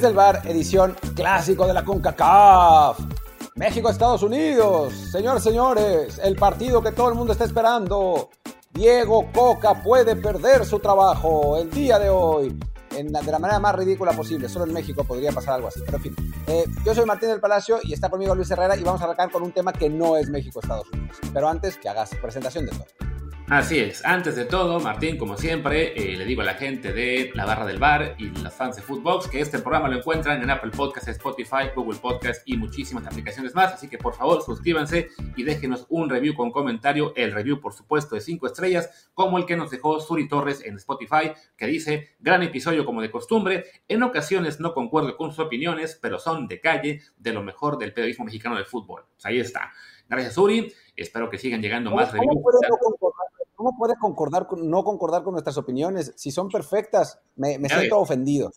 Desde el bar, edición clásico de la CONCACAF. México, Estados Unidos. Señores, señores, el partido que todo el mundo está esperando. Diego Coca puede perder su trabajo el día de hoy. En la- de la manera más ridícula posible. Solo en México podría pasar algo así. Pero en fin. Eh, yo soy Martín del Palacio y está conmigo Luis Herrera y vamos a arrancar con un tema que no es México, Estados Unidos. Pero antes que hagas presentación de todo. Así es, antes de todo, Martín, como siempre, eh, le digo a la gente de la barra del bar y los fans de Footbox que este programa lo encuentran en Apple Podcasts, Spotify, Google Podcasts y muchísimas aplicaciones más. Así que por favor suscríbanse y déjenos un review con comentario. El review, por supuesto, de 5 estrellas, como el que nos dejó Suri Torres en Spotify, que dice: Gran episodio como de costumbre. En ocasiones no concuerdo con sus opiniones, pero son de calle, de lo mejor del periodismo mexicano del fútbol. Pues ahí está. Gracias, Suri. Espero que sigan llegando más ¿Cómo, reviews. Cómo puede concordar con- no concordar con nuestras opiniones? Si son perfectas, me, siento ofendido.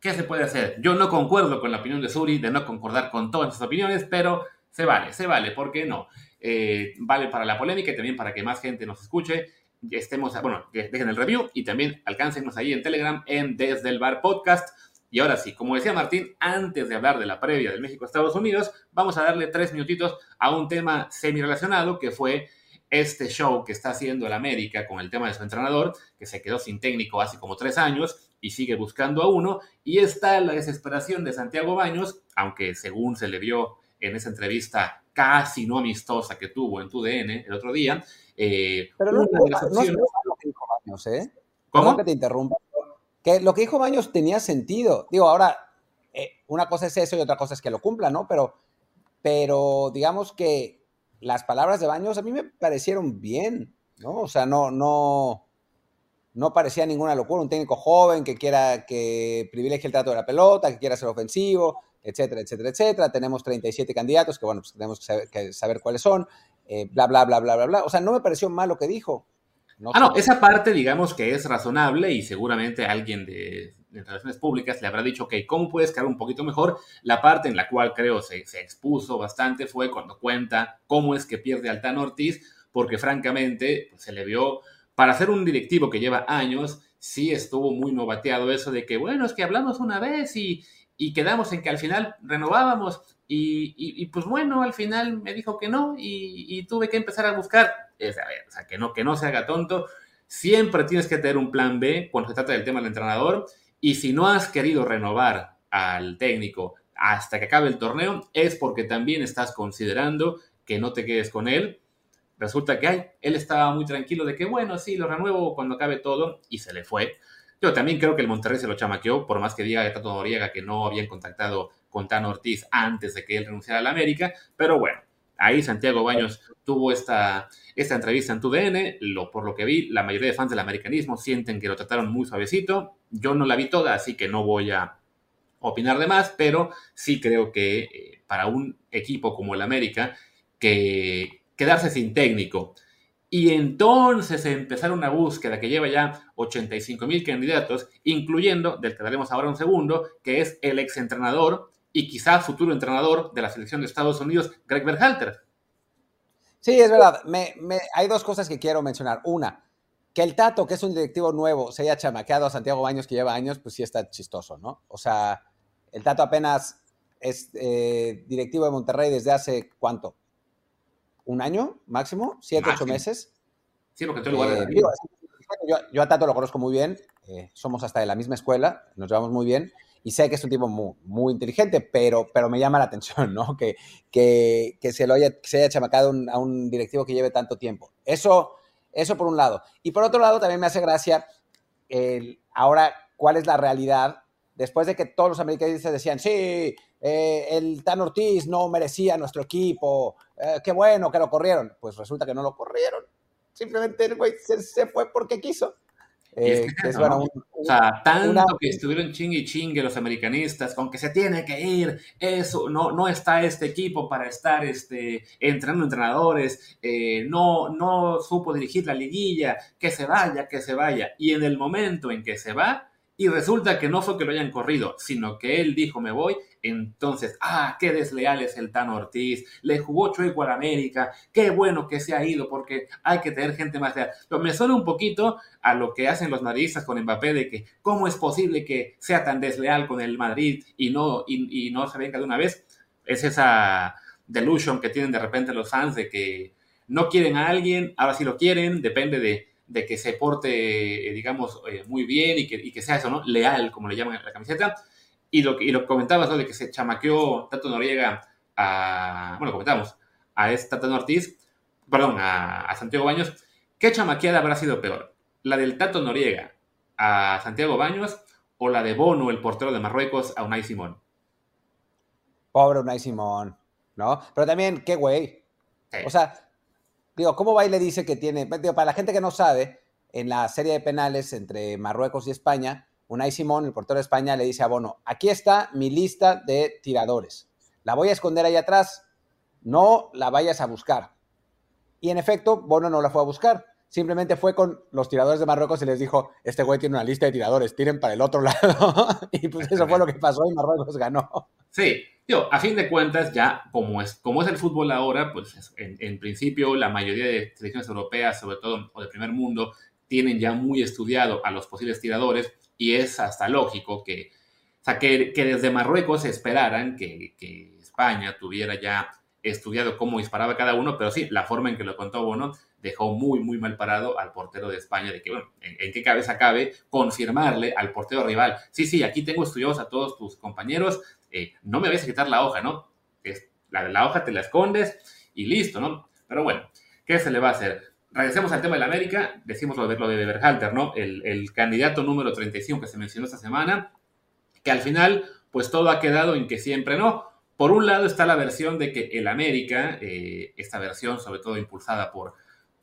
¿Qué se puede hacer? Yo no concuerdo con la opinión de Suri, de no concordar con todas sus opiniones, pero se vale, se vale, ¿por qué no? Eh, vale para la polémica y también para que más gente nos escuche. Estemos, bueno, dejen el review y también alcáncenos ahí en Telegram en Desde el Bar Podcast. Y ahora sí, como decía Martín, antes de hablar de la previa del México-Estados Unidos, vamos a darle tres minutitos a un tema semi-relacionado que fue este show que está haciendo el América con el tema de su entrenador, que se quedó sin técnico hace como tres años y sigue buscando a uno. Y está la desesperación de Santiago Baños, aunque según se le vio en esa entrevista casi no amistosa que tuvo en TUDN el otro día, eh, Pero no, una no, de las no es opciones... lo que dijo Baños, ¿eh? ¿Cómo? Perdón que te interrumpa. Que lo que dijo Baños tenía sentido. Digo, ahora, eh, una cosa es eso y otra cosa es que lo cumpla, ¿no? Pero, pero digamos que las palabras de Baños a mí me parecieron bien, ¿no? O sea, no, no, no parecía ninguna locura. Un técnico joven que quiera que privilegie el trato de la pelota, que quiera ser ofensivo, etcétera, etcétera, etcétera. Tenemos 37 candidatos que, bueno, pues tenemos que saber, que saber cuáles son, eh, bla, bla, bla, bla, bla, bla. O sea, no me pareció mal lo que dijo. No Ah, no, esa parte digamos que es razonable y seguramente alguien de, de relaciones públicas le habrá dicho, ok, ¿cómo puedes quedar un poquito mejor? La parte en la cual creo se, se expuso bastante fue cuando cuenta cómo es que pierde Altán Ortiz, porque francamente pues, se le vio, para ser un directivo que lleva años, sí estuvo muy novateado eso de que, bueno, es que hablamos una vez y, y quedamos en que al final renovábamos y, y- y, pues bueno, al final me dijo que no y, y tuve que empezar a buscar. Es, a ver, o sea, que no, que no se haga tonto. Siempre tienes que tener un plan B cuando se trata del tema del entrenador y si no has querido renovar al técnico hasta que acabe el torneo es porque también estás considerando que no te quedes con él. Resulta que ay, él estaba muy tranquilo de que bueno, sí, lo renuevo cuando acabe todo y se le fue. Yo también creo que el Monterrey se lo chamaqueó, por más que diga Tato Noriega que no habían contactado con Tan Ortiz antes de que él renunciara a la América, pero bueno, ahí Santiago Baños tuvo esta, esta entrevista en TUDN, lo, por lo que vi, la mayoría de fans del americanismo sienten que lo trataron muy suavecito, yo no la vi toda, así que no voy a opinar de más, pero sí creo que eh, para un equipo como el América, que quedarse sin técnico. Y entonces empezar una búsqueda que lleva ya 85 mil candidatos, incluyendo, del que daremos ahora un segundo, que es el exentrenador y quizá futuro entrenador de la selección de Estados Unidos, Greg Berhalter. Sí, es verdad. Me, me- hay dos cosas que quiero mencionar. Una, que el Tato, que es un directivo nuevo, se haya chamaqueado a Santiago Baños, que lleva años, pues sí está chistoso, ¿no? O sea, el Tato apenas es eh, directivo de Monterrey desde hace, ¿cuánto? ¿Un año máximo? ¿Siete, ocho Máximo. meses? Sí, porque en lugar de Eh, yo, yo a Tato lo conozco muy bien, eh, somos hasta de la misma escuela, nos llevamos muy bien y sé que es un tipo muy, muy inteligente, pero, pero me llama la atención, ¿no? Que, que, que se, lo haya, que se haya chamacado un- a un directivo que lleve tanto tiempo. Eso, eso por un lado. Y por otro lado también me hace gracia el- ahora cuál es la realidad después de que todos los americanistas decían, sí, eh, el Tan Ortiz no merecía nuestro equipo, eh, qué bueno que lo corrieron, pues resulta que no lo corrieron. Simplemente el güey se, se fue porque quiso. Eh, es bueno, o sea, tanto que estuvieron chingue y chingue los americanistas con que se tiene que ir, eso, no, no está este equipo para estar este, entrenando entrenadores, eh, no, no supo dirigir la liguilla, que se vaya, que se vaya. Y en el momento en que se va, y resulta que no fue que lo hayan corrido, sino que él dijo me voy, entonces, ah, qué desleal es el Tan Ortiz, le jugó chueco al América, qué bueno que se ha ido porque hay que tener gente más leal. Pero me suena un poquito a lo que hacen los madridistas con Mbappé de que cómo es posible que sea tan desleal con el Madrid y no, y, no se venga de una vez. Es esa delusion que tienen de repente los fans de que no quieren a alguien, ahora sí lo quieren, depende de, que se porte, eh, digamos, eh, muy bien y que, y que sea eso, ¿no? Leal, como le llaman en la camiseta y lo, y lo comentabas, ¿no? De que se chamaqueó Tato Noriega a. Bueno, comentamos, a esta Tato Ortiz, perdón, a, Santiago Baños. ¿Qué chamaqueada habrá sido peor? ¿La del Tato Noriega a Santiago Baños o la de Bono, el portero de Marruecos, a Unai Simón? Pobre Unai Simón, ¿no? Pero también, qué güey. O sea, digo, ¿cómo va y le dice que tiene. Digo, para la gente que no sabe, en la serie de penales entre Marruecos y España, Unai Simón, el portero de España, le dice a Bono, aquí está mi lista de tiradores. La voy a esconder ahí atrás. No la vayas a buscar. Y en efecto, Bono no la fue a buscar. Simplemente fue con los tiradores de Marruecos y les dijo, este güey tiene una lista de tiradores, tiren para el otro lado. y pues eso fue lo que pasó y Marruecos ganó. Sí, yo, a fin de cuentas, ya como es, como es el fútbol ahora, pues en, en principio la mayoría de selecciones europeas, sobre todo o de primer mundo, tienen ya muy estudiado a los posibles tiradores y es hasta lógico que, o que, desde Marruecos esperaran que, España tuviera ya estudiado cómo disparaba cada uno, pero sí, la forma en que lo contó Bono dejó muy, muy mal parado al portero de España, de que, bueno, ¿en, qué cabeza cabe confirmarle al portero rival? Sí, sí, aquí tengo estudiados a todos tus compañeros, eh, no me vayas a quitar la hoja, ¿no? Es, la, la hoja te la escondes y listo, ¿no? Pero bueno, ¿qué se le va a hacer? regresemos al tema de la América, decimos lo de, lo ¿no? El, candidato número 35 que se mencionó esta semana, que al final, pues todo ha quedado en que siempre no. Por un lado está la versión de que el América, eh, esta versión sobre todo impulsada por,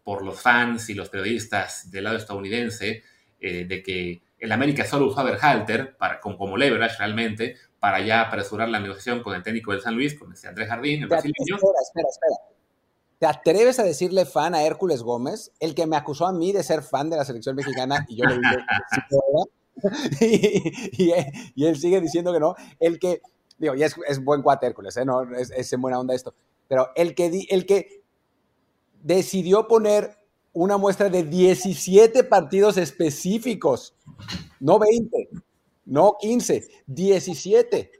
por los fans y los periodistas del lado estadounidense, eh, de que el América solo usó a Berhalter para, como, como leverage realmente para ya apresurar la negociación con el técnico del San Luis, con ese Andrés Jardín, el brasileño. Espera, espera, espera. ¿Te atreves a decirle fan a Hércules Gómez, el que me acusó a mí de ser fan de la selección mexicana y yo le dije y, y, él sigue diciendo que no, el que, digo, y es, es buen cuate Hércules, ¿eh? no, es, es, en buena onda esto, pero el que, el que decidió poner una muestra de 17 partidos específicos, no 20, no 15, 17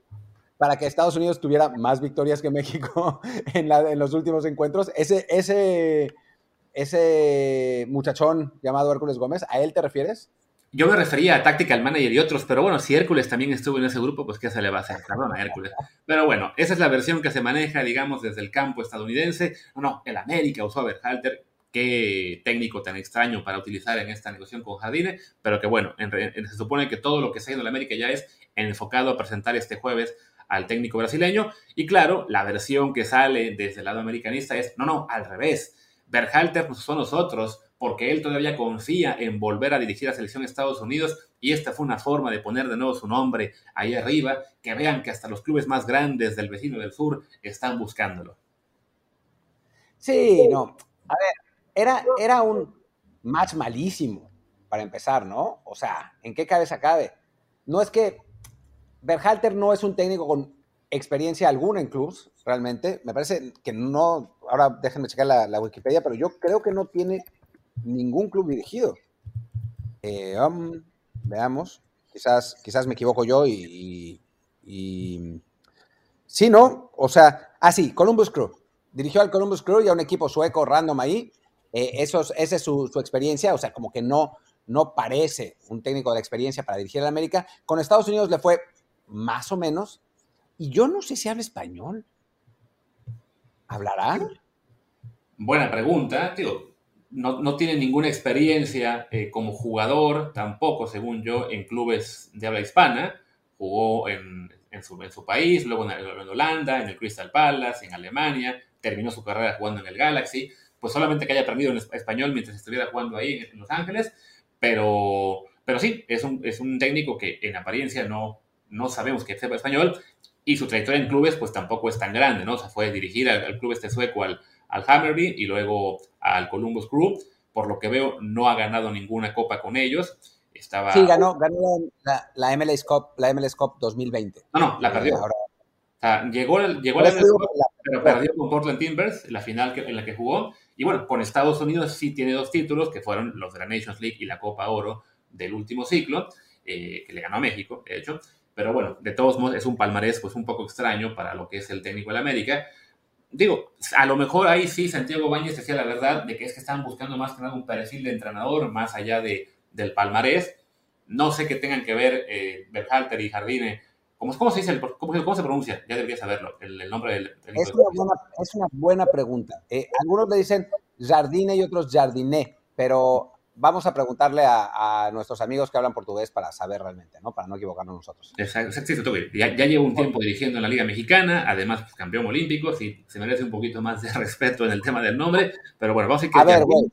para que Estados Unidos tuviera más victorias que México en, los últimos encuentros. Ese, ese, ese muchachón llamado Hércules Gómez, ¿a él te refieres? Yo me refería a Tactical Manager y otros, pero bueno, si Hércules también estuvo en ese grupo, pues ¿qué se le va a hacer? Perdón a Hércules. Pero bueno, esa es la versión que se maneja, digamos, desde el campo estadounidense. No, no, el América usó a Berhalter, qué técnico tan extraño para utilizar en esta negociación con Jardine, pero que bueno, se supone que todo lo que se ha ido en América ya es enfocado a presentar este jueves al técnico brasileño. Y claro, la versión que sale desde el lado americanista es, no, no, al revés. Berhalter pues, son nosotros, porque él todavía confía en volver a dirigir a la selección de Estados Unidos y esta fue una forma de poner de nuevo su nombre ahí arriba, que vean que hasta los clubes más grandes del vecino del sur están buscándolo. Sí, no. A ver, era, era un match malísimo para empezar, ¿no? O sea, ¿en qué cabeza cabe? No es que Berhalter no es un técnico con experiencia alguna en clubs, realmente. Me parece que no, ahora déjenme checar la, Wikipedia, pero yo creo que no tiene ningún club dirigido. Eh, um, veamos, quizás, quizás me equivoco yo y, Sí, ¿no? O sea, ah, sí, Columbus Crew. Dirigió al Columbus Crew y a un equipo sueco random ahí. Eh, esa es su, experiencia, o sea, como que no, no parece un técnico de experiencia para dirigir a América. Con Estados Unidos le fue más o menos. Y yo no sé si habla español. ¿Hablará? Buena pregunta. Tío, no, tiene ninguna experiencia eh, como jugador, tampoco, según yo, en clubes de habla hispana. jugó en, en, su, en su, país, luego en, en, Holanda, en el Crystal Palace, en Alemania, terminó su carrera jugando en el Galaxy, pues solamente que haya aprendido en español mientras estuviera jugando ahí en Los Ángeles, pero, pero sí, es un, es un técnico que en apariencia no, no sabemos que sepa español y su trayectoria en clubes pues tampoco es tan grande, ¿no? O sea, fue dirigir al, al club este sueco, al, al Hammerby y luego al Columbus Crew. Por lo que veo, no ha ganado ninguna copa con ellos. Estaba... Sí, ganó, ganó la, la, MLS Cup, la MLS Cup 2020. No, no, la perdió. Ahora... O sea, llegó, llegó a la MLS Cup, pero perdió con Portland Timbers, la final que, en la que jugó. Y bueno, con Estados Unidos sí tiene dos títulos, que fueron los de la Nations League y la Copa Oro del último ciclo, eh, que le ganó a México, de hecho. Pero bueno, de todos modos es un palmarés pues un poco extraño para lo que es el técnico de América digo, a lo mejor ahí sí Santiago Bañez decía la verdad de que es que están buscando más que nada un perfil de entrenador más allá de, del palmarés. No sé qué tengan que ver eh, Berhalter y Jardine. ¿Cómo, ¿Cómo, se dice? El, cómo, ¿Cómo, se pronuncia? Ya debería saberlo, el, el nombre del... del es, una buena, es, una buena, pregunta. Eh, algunos le dicen Jardine y otros Jardiné, pero vamos a preguntarle a, a, nuestros amigos que hablan portugués para saber realmente, ¿no? Para no equivocarnos nosotros. Exacto, exacto. Ya, ya, llevo un tiempo dirigiendo en la Liga Mexicana, además pues, campeón olímpico, sí, se merece un poquito más de respeto en el tema del nombre, pero bueno, vamos a decir que... A ver, güey,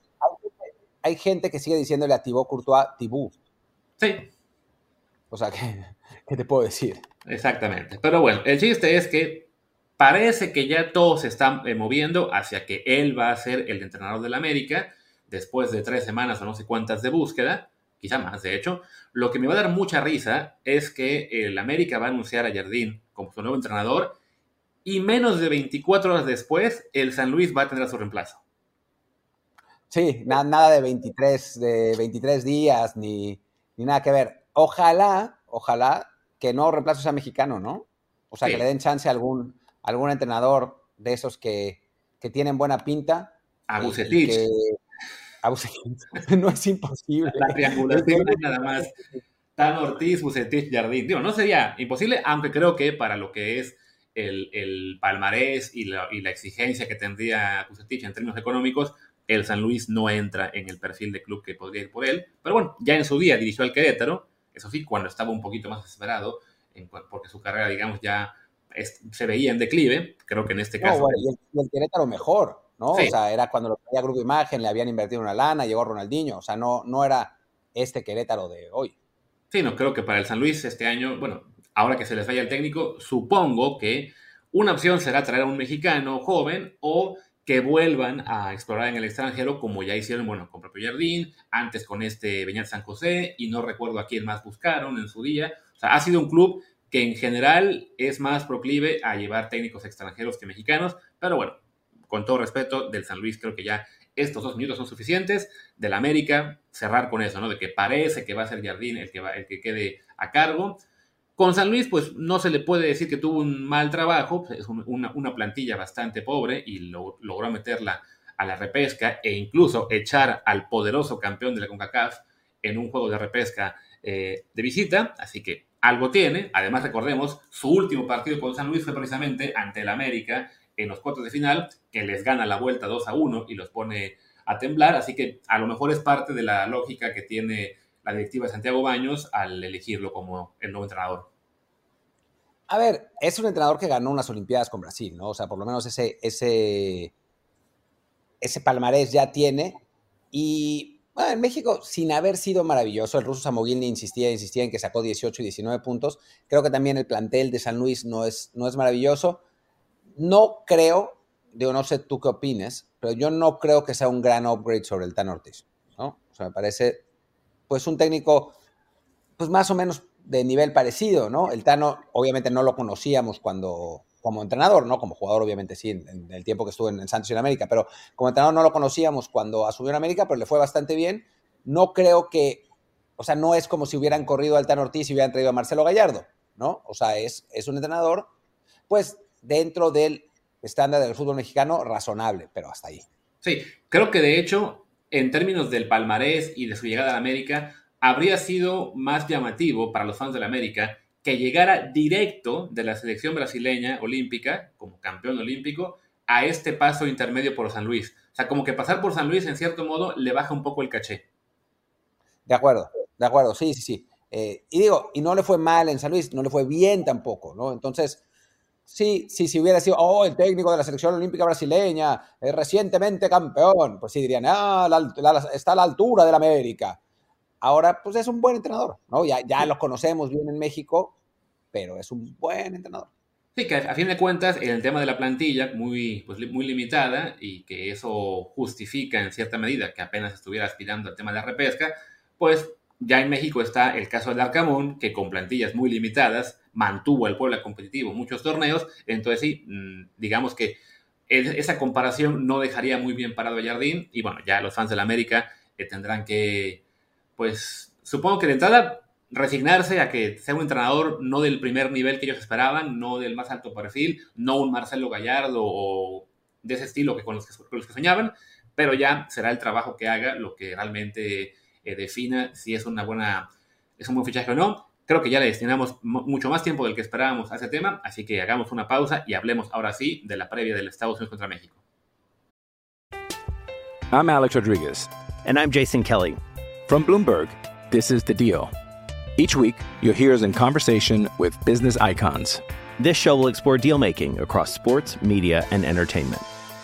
hay, gente que sigue diciéndole a Thibaut Courtois Tibú. Sí. O sea, ¿qué, ¿qué te puedo decir? Exactamente. Pero bueno, el chiste es que parece que ya todo se está eh, moviendo hacia que él va a ser el entrenador del América después de tres semanas o no sé cuántas de búsqueda, quizá más de hecho, lo que me va a dar mucha risa es que el América va a anunciar a Jardín como su nuevo entrenador y menos de 24 horas después el San Luis va a tener a su reemplazo. Sí, na nada de 23, de 23 días ni, ni, nada que ver. Ojalá, ojalá que no reemplazo sea mexicano, ¿no? O sea, sí. que le den chance a algún, algún entrenador de esos que, que tienen buena pinta. A Bucetich. Que, no es imposible. La triangulación es nada más. Tan Ortiz, Bucetich, Jardín. Digo, no sería imposible, aunque creo que para lo que es el, el palmarés y la, y la, exigencia que tendría Bucetich en términos económicos, el San Luis no entra en el perfil de club que podría ir por él. Pero bueno, ya en su día dirigió al Querétaro, eso sí, cuando estaba un poquito más desesperado, en, porque su carrera, digamos, ya es, se veía en declive. Creo que en este caso. No, bueno, y, el, y el Querétaro mejor. ¿No? Sí. O sea, era cuando lo traía Grupo Imagen, le habían invertido una lana, llegó Ronaldinho, o sea, no, no era este Querétaro de hoy. Sí, no, creo que para el San Luis este año, bueno, ahora que se les vaya el técnico, supongo que una opción será traer a un mexicano joven o que vuelvan a explorar en el extranjero, como ya hicieron, bueno, con propio Jardín, antes con este Beñat San José, y no recuerdo a quién más buscaron en su día. O sea, ha sido un club que en general es más proclive a llevar técnicos extranjeros que mexicanos, pero bueno, con todo respeto, del San Luis creo que ya estos dos minutos son suficientes. Del América, cerrar con eso, ¿no? De que parece que va a ser Jardín el que, va, el que quede a cargo. Con San Luis, pues no se le puede decir que tuvo un mal trabajo, es una, una plantilla bastante pobre y lo, logró meterla a la repesca e incluso echar al poderoso campeón de la CONCACAF en un juego de repesca eh, de visita, así que algo tiene. Además, recordemos, su último partido con San Luis fue precisamente ante el América en los cuartos de final, que les gana la vuelta 2 a 1 y los pone a temblar. Así que a lo mejor es parte de la lógica que tiene la directiva de Santiago Baños al elegirlo como el nuevo entrenador. A ver, es un entrenador que ganó unas Olimpiadas con Brasil, ¿no? O sea, por lo menos ese, ese, ese palmarés ya tiene. Y bueno, en México, sin haber sido maravilloso, el ruso Samogilny insistía, insistía en que sacó 18 y 19 puntos. Creo que también el plantel de San Luis no es, no es maravilloso no creo, digo, no sé tú qué opines, pero yo no creo que sea un gran upgrade sobre el Tan Ortiz, ¿no? O sea, me parece, pues, un técnico, pues, más o menos de nivel parecido, ¿no? El Tano, obviamente, no lo conocíamos cuando, como entrenador, ¿no? Como jugador, obviamente, sí, en, el tiempo que estuvo en, en, Santos y en América, pero como entrenador no lo conocíamos cuando asumió en América, pero le fue bastante bien. No creo que, o sea, no es como si hubieran corrido al Tan Ortiz y hubieran traído a Marcelo Gallardo, ¿no? O sea, es, es un entrenador, pues, dentro del estándar del fútbol mexicano razonable, pero hasta ahí. Sí, creo que de hecho, en términos del palmarés y de su llegada a la América, habría sido más llamativo para los fans de la América que llegara directo de la selección brasileña olímpica, como campeón olímpico, a este paso intermedio por San Luis. O sea, como que pasar por San Luis, en cierto modo, le baja un poco el caché. De acuerdo, de acuerdo, sí, sí, sí. Eh, y digo, y no le fue mal en San Luis, no le fue bien tampoco, ¿no? Entonces, sí, sí, si hubiera sido, oh, el técnico de la selección olímpica brasileña, es recientemente campeón, pues sí dirían, ah, está a la altura del América. Ahora, pues es un buen entrenador, ¿no? Ya, ya lo conocemos bien en México, pero es un buen entrenador. Sí, que a fin de cuentas, en el tema de la plantilla, muy, pues, muy limitada, y que eso justifica en cierta medida que apenas estuviera aspirando al tema de la repesca, pues ya en México está el caso del Arcamón, que con plantillas muy limitadas mantuvo al pueblo competitivo muchos torneos. Entonces, sí, mm, digamos que esa comparación no dejaría muy bien parado a Jardín. Y bueno, ya los fans del América eh, tendrán que, pues, supongo que de entrada resignarse a que sea un entrenador no del primer nivel que ellos esperaban, no del más alto perfil, no un Marcelo Gallardo o de ese estilo que con los que, con los que soñaban, pero ya será el trabajo que haga lo que realmente eh, defina si es una buena, es un buen fichaje o no. Creo que ya le destinamos mucho más tiempo del que esperábamos a ese tema, así que hagamos una pausa y hablemos ahora sí de la previa del Estados Unidos contra México. I'm Alex Rodriguez. And I'm Jason Kelly. From Bloomberg, this is The Deal. Each week, you'll hear us in conversation with business icons. This show will explore deal making across sports, media, and entertainment.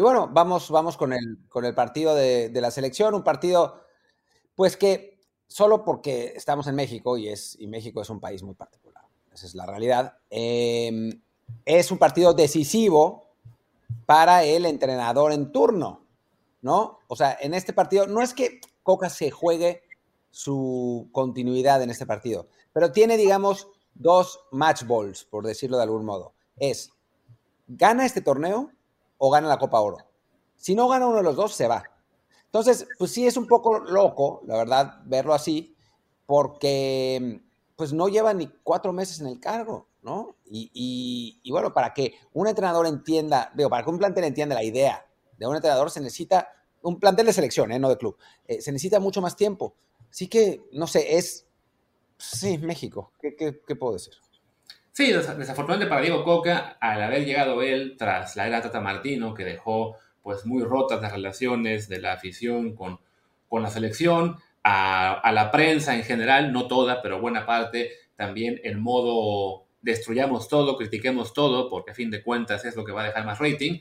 Y bueno, vamos, vamos con, el, con el partido de, la selección, un partido, pues que solo porque estamos en México y, es, y México es un país muy particular, esa es la realidad, eh, es un partido decisivo para el entrenador en turno, ¿no? O sea, en este partido, no es que Coca se juegue su continuidad en este partido, pero tiene, digamos, dos match balls, por decirlo de algún modo. Es, gana este torneo o gana la Copa Oro. Si no gana uno de los dos, se va. Entonces, pues sí es un poco loco, la verdad, verlo así, porque pues no lleva ni cuatro meses en el cargo, ¿no? Y, y- bueno, para que un entrenador entienda, digo, para que un plantel entienda la idea de un entrenador se necesita, un plantel de selección, ¿eh? no de club, eh, se necesita mucho más tiempo. Así que, no sé, es, sí, México, ¿qué, qué- qué puedo decir? Sí, des- desafortunadamente para Diego Coca, al haber llegado él tras la era Tata Martino, que dejó pues muy rotas las relaciones de la afición con, con la selección, a, a la prensa en general, no toda, pero buena parte, también en modo destruyamos todo, critiquemos todo, porque a fin de cuentas es lo que va a dejar más rating,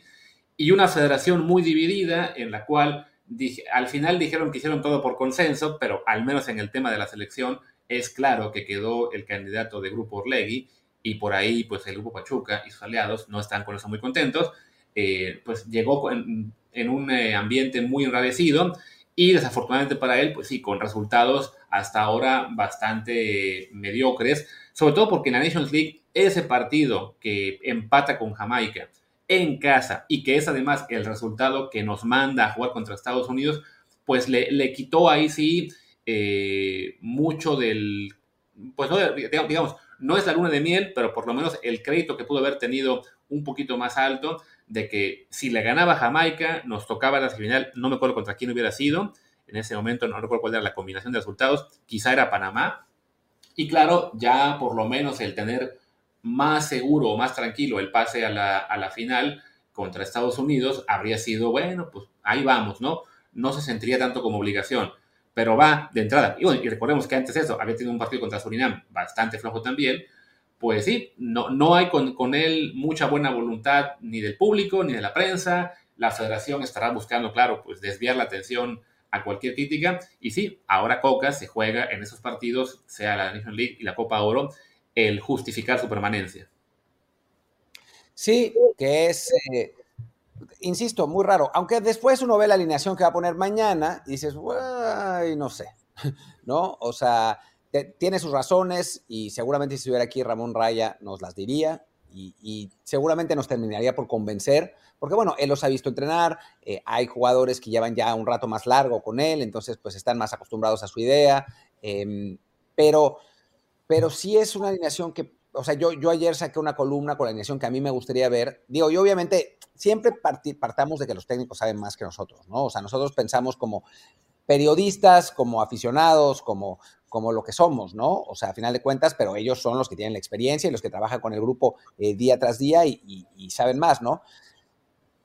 y una federación muy dividida en la cual dije- al final dijeron que hicieron todo por consenso, pero al menos en el tema de la selección es claro que quedó el candidato de Grupo Orlegui y por ahí pues el Grupo Pachuca y sus aliados no están con eso muy contentos. Eh, pues llegó en, un eh, ambiente muy enrarecido y desafortunadamente para él, pues sí, con resultados hasta ahora bastante mediocres, sobre todo porque en la Nations League ese partido que empata con Jamaica en casa y que es además el resultado que nos manda a jugar contra Estados Unidos, pues le, le quitó ahí sí eh, mucho del, pues no, digamos, no es la luna de miel, pero por lo menos el crédito que pudo haber tenido un poquito más alto de que si le ganaba Jamaica, nos tocaba la final, no me acuerdo contra quién hubiera sido, en ese momento no recuerdo cuál era la combinación de resultados, quizá era Panamá, y claro, ya por lo menos el tener más seguro o más tranquilo el pase a la, a la final contra Estados Unidos habría sido, bueno, pues ahí vamos, ¿no? No se sentiría tanto como obligación, pero va de entrada. Y, bueno, y recordemos que antes de eso había tenido un partido contra Surinam bastante flojo también, pues sí, no, no hay con, con él mucha buena voluntad ni del público ni de la prensa. La federación estará buscando, claro, pues desviar la atención a cualquier crítica. Y sí, ahora Coca se juega en esos partidos, sea la Nation League y la Copa Oro, el justificar su permanencia. Sí, que es, eh, insisto, muy raro. Aunque después uno ve la alineación que va a poner mañana y dices, "Ay, no sé, ¿no? O sea, tiene sus razones y seguramente si estuviera aquí Ramón Raya nos las diría y, y seguramente nos terminaría por convencer, porque bueno, él los ha visto entrenar, eh, hay jugadores que llevan ya un rato más largo con él, entonces pues están más acostumbrados a su idea, em, pero, pero sí es una alineación que, o sea, yo, yo ayer saqué una columna con la alineación que a mí me gustaría ver, digo, y obviamente siempre partamos de que los técnicos saben más que nosotros, ¿no? O sea, nosotros pensamos como periodistas, como aficionados, como, como lo que somos, ¿no? O sea, a final de cuentas, pero ellos son los que tienen la experiencia y los que trabajan con el grupo eh, día tras día y, saben más, ¿no?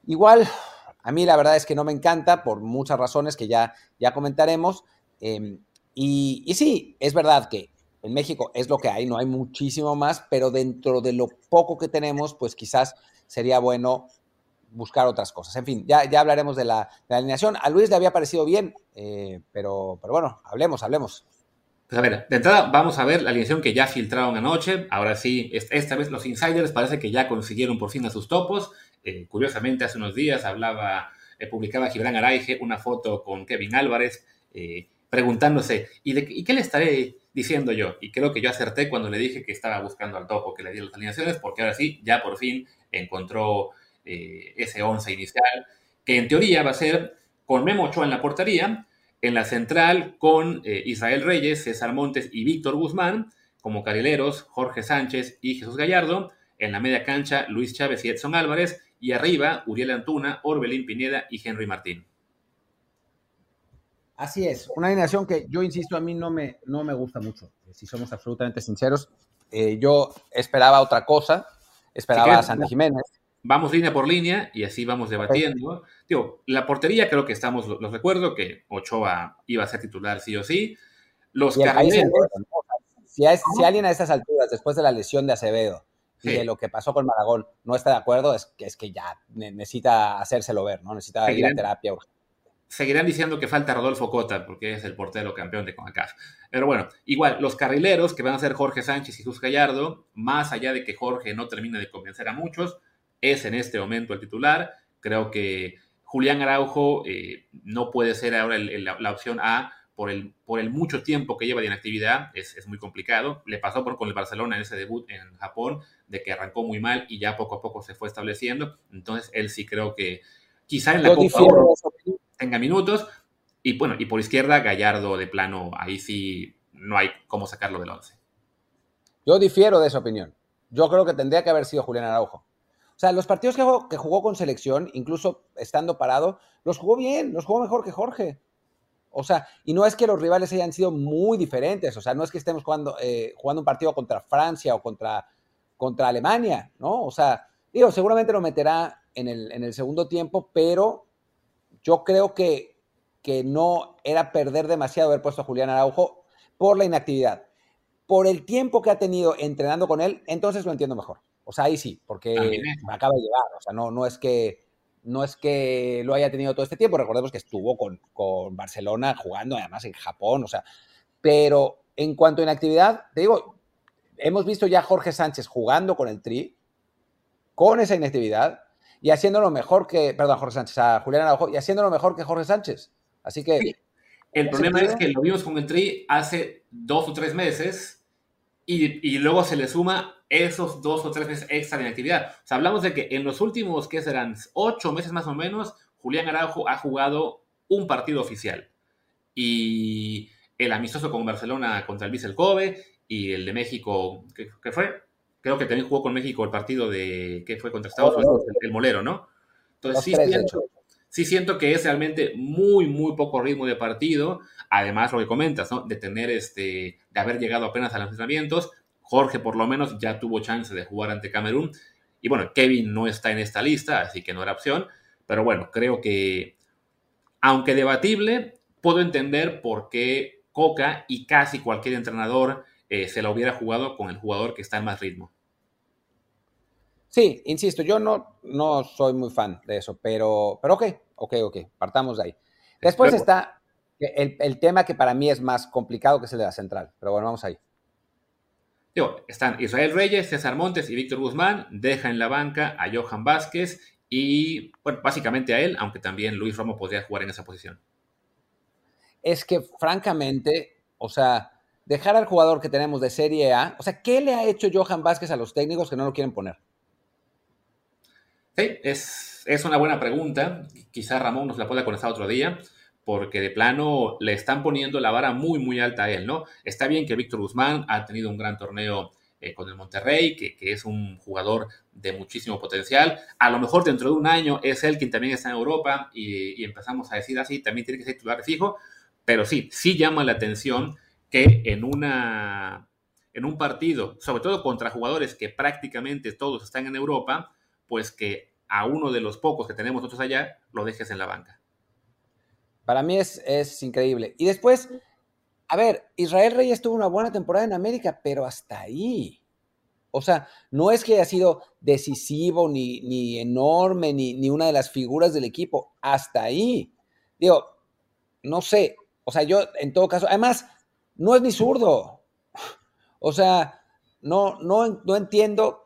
Igual, a mí la verdad es que no me encanta por muchas razones que ya, ya comentaremos. y, y sí, es verdad que en México es lo que hay, no hay muchísimo más, pero dentro de lo poco que tenemos, pues quizás sería bueno buscar otras cosas. En fin, ya, ya hablaremos de la, alineación. A Luis le había parecido bien, eh, pero, pero bueno, hablemos, hablemos. Pues a ver, de entrada vamos a ver la alineación que ya filtraron anoche. Ahora sí, es- esta vez los insiders parece que ya consiguieron por fin a sus topos. Eh, curiosamente, hace unos días hablaba, eh, publicaba Gibran Araige una foto con Kevin Álvarez preguntándose, ¿y, ¿y qué le estaré diciendo yo? Y creo que yo acerté cuando le dije que estaba buscando al topo que le diera las alineaciones, porque ahora sí, ya por fin encontró eh, ese 11 inicial, que en teoría va a ser con Memo Ochoa en la portería, en la central con eh, Israel Reyes, César Montes y Víctor Guzmán, como carrileros Jorge Sánchez y Jesús Gallardo, en la media cancha Luis Chávez y Edson Álvarez, y arriba Uriel Antuna, Orbelín Pineda y Henry Martín. Así es, una alineación que yo insisto, a mí no me, no me gusta mucho, si somos absolutamente sinceros. Eh, yo esperaba otra cosa, esperaba a Santa. Jiménez. Vamos línea por línea y así vamos debatiendo. Digo, la portería creo que estamos, los recuerdo que Ochoa iba a ser titular sí o sí. Los carrileros, si, es- si alguien a estas alturas, después de la lesión de Acevedo y de lo que pasó con Maragón, no está de acuerdo, es que, es que ya ne- necesita hacérselo ver, ¿no? Necesita ir a terapia. urgente. Seguirán diciendo que falta Rodolfo Cota porque es el portero campeón de CONCACAF. Pero bueno, igual, los carrileros que van a ser Jorge Sánchez y Jesús Gallardo, más allá de que Jorge no termine de convencer a muchos, es en este momento el titular. Creo que Julián Araujo eh, no puede ser ahora el- el- la, la opción A por el, por el mucho tiempo que lleva de inactividad, es, es muy complicado. Le pasó por, con el Barcelona en ese debut en Japón, de que arrancó muy mal y ya poco a poco se fue estableciendo. Entonces, él sí creo que quizá en la Yo Copa tenga minutos. Y bueno, y por izquierda, Gallardo de plano, ahí sí no hay cómo sacarlo del 11. Yo difiero de esa opinión. Yo creo que tendría que haber sido Julián Araujo. O sea, los partidos que jugó, que jugó con selección, incluso estando parado, los jugó bien, los jugó mejor que Jorge. O sea, y no es que los rivales hayan sido muy diferentes, o sea, no es que estemos jugando, eh, jugando un partido contra Francia o contra, contra Alemania, ¿no? O sea, digo, seguramente lo meterá en el, en el segundo tiempo, pero yo creo que, que no era perder demasiado haber puesto a Julián Araujo por la inactividad. Por el tiempo que ha tenido entrenando con él, entonces lo entiendo mejor. O sea, ahí sí, porque me acaba de llegar. O sea, no, no es que no es que lo haya tenido todo este tiempo. Recordemos que estuvo con, con Barcelona jugando, además en Japón. O sea, pero en cuanto a inactividad, te digo, hemos visto ya a Jorge Sánchez jugando con el Tri, con esa inactividad, y haciéndolo mejor que, perdón, Jorge Sánchez, a Julián Araujo, y haciéndolo mejor que Jorge Sánchez. Así que. Sí. El ¿En problema es que lo vimos con el Tri hace dos o tres meses y, y luego se le suma esos dos o tres meses extra de inactividad. O sea, hablamos de que en los últimos, ¿qué serán? Ocho meses más o menos, Julián Araujo ha jugado un partido oficial. Y el amistoso con Barcelona contra el Vissel Kobe y el de México, ¿qué, qué fue? Creo que también jugó con México el partido de, ¿qué fue? Contra Estados. Unidos, el, el Molero, ¿no? Entonces sí siento, sí siento que es realmente muy, muy poco ritmo de partido. Además, lo que comentas, ¿no? De tener este, de haber llegado apenas a los entrenamientos. Jorge, por lo menos, ya tuvo chance de jugar ante Camerún. Y bueno, Kevin no está en esta lista, así que no era opción. Pero bueno, creo que, aunque debatible, puedo entender por qué Coca y casi cualquier entrenador eh, se la hubiera jugado con el jugador que está en más ritmo. Sí, insisto, yo no, no soy muy fan de eso, pero, pero ok, ok, ok, partamos de ahí. Después Luego- está el, el tema que para mí es más complicado, que es el de la central, pero bueno, vamos ahí. Digo, están Israel Reyes, César Montes y Víctor Guzmán. Deja en la banca a Johan Vázquez y, bueno, básicamente a él, aunque también Luis Romo podría jugar en esa posición. Es que, francamente, o sea, dejar al jugador que tenemos de Serie A, o sea, ¿qué le ha hecho Johan Vázquez a los técnicos que no lo quieren poner? Sí, es, es una buena pregunta. Quizá Ramón nos la pueda contestar otro día, porque de plano le están poniendo la vara muy, muy alta a él, ¿no? Está bien que Víctor Guzmán ha tenido un gran torneo eh, con el Monterrey, que, es un jugador de muchísimo potencial. A lo mejor dentro de un año es él quien también está en Europa y, y empezamos a decir así, también tiene que ser titular fijo, pero sí, sí llama la atención que en una en un partido, sobre todo contra jugadores que prácticamente todos están en Europa, pues que a uno de los pocos que tenemos nosotros allá lo dejes en la banca. Para mí es, es increíble. Y después, a ver, Israel Reyes tuvo una buena temporada en América, pero hasta ahí. O sea, no es que haya sido decisivo, ni, ni enorme, ni, ni, una de las figuras del equipo. Hasta ahí. Digo, no sé. O sea, yo en todo caso, además, no es ni zurdo. O sea, no, no, no entiendo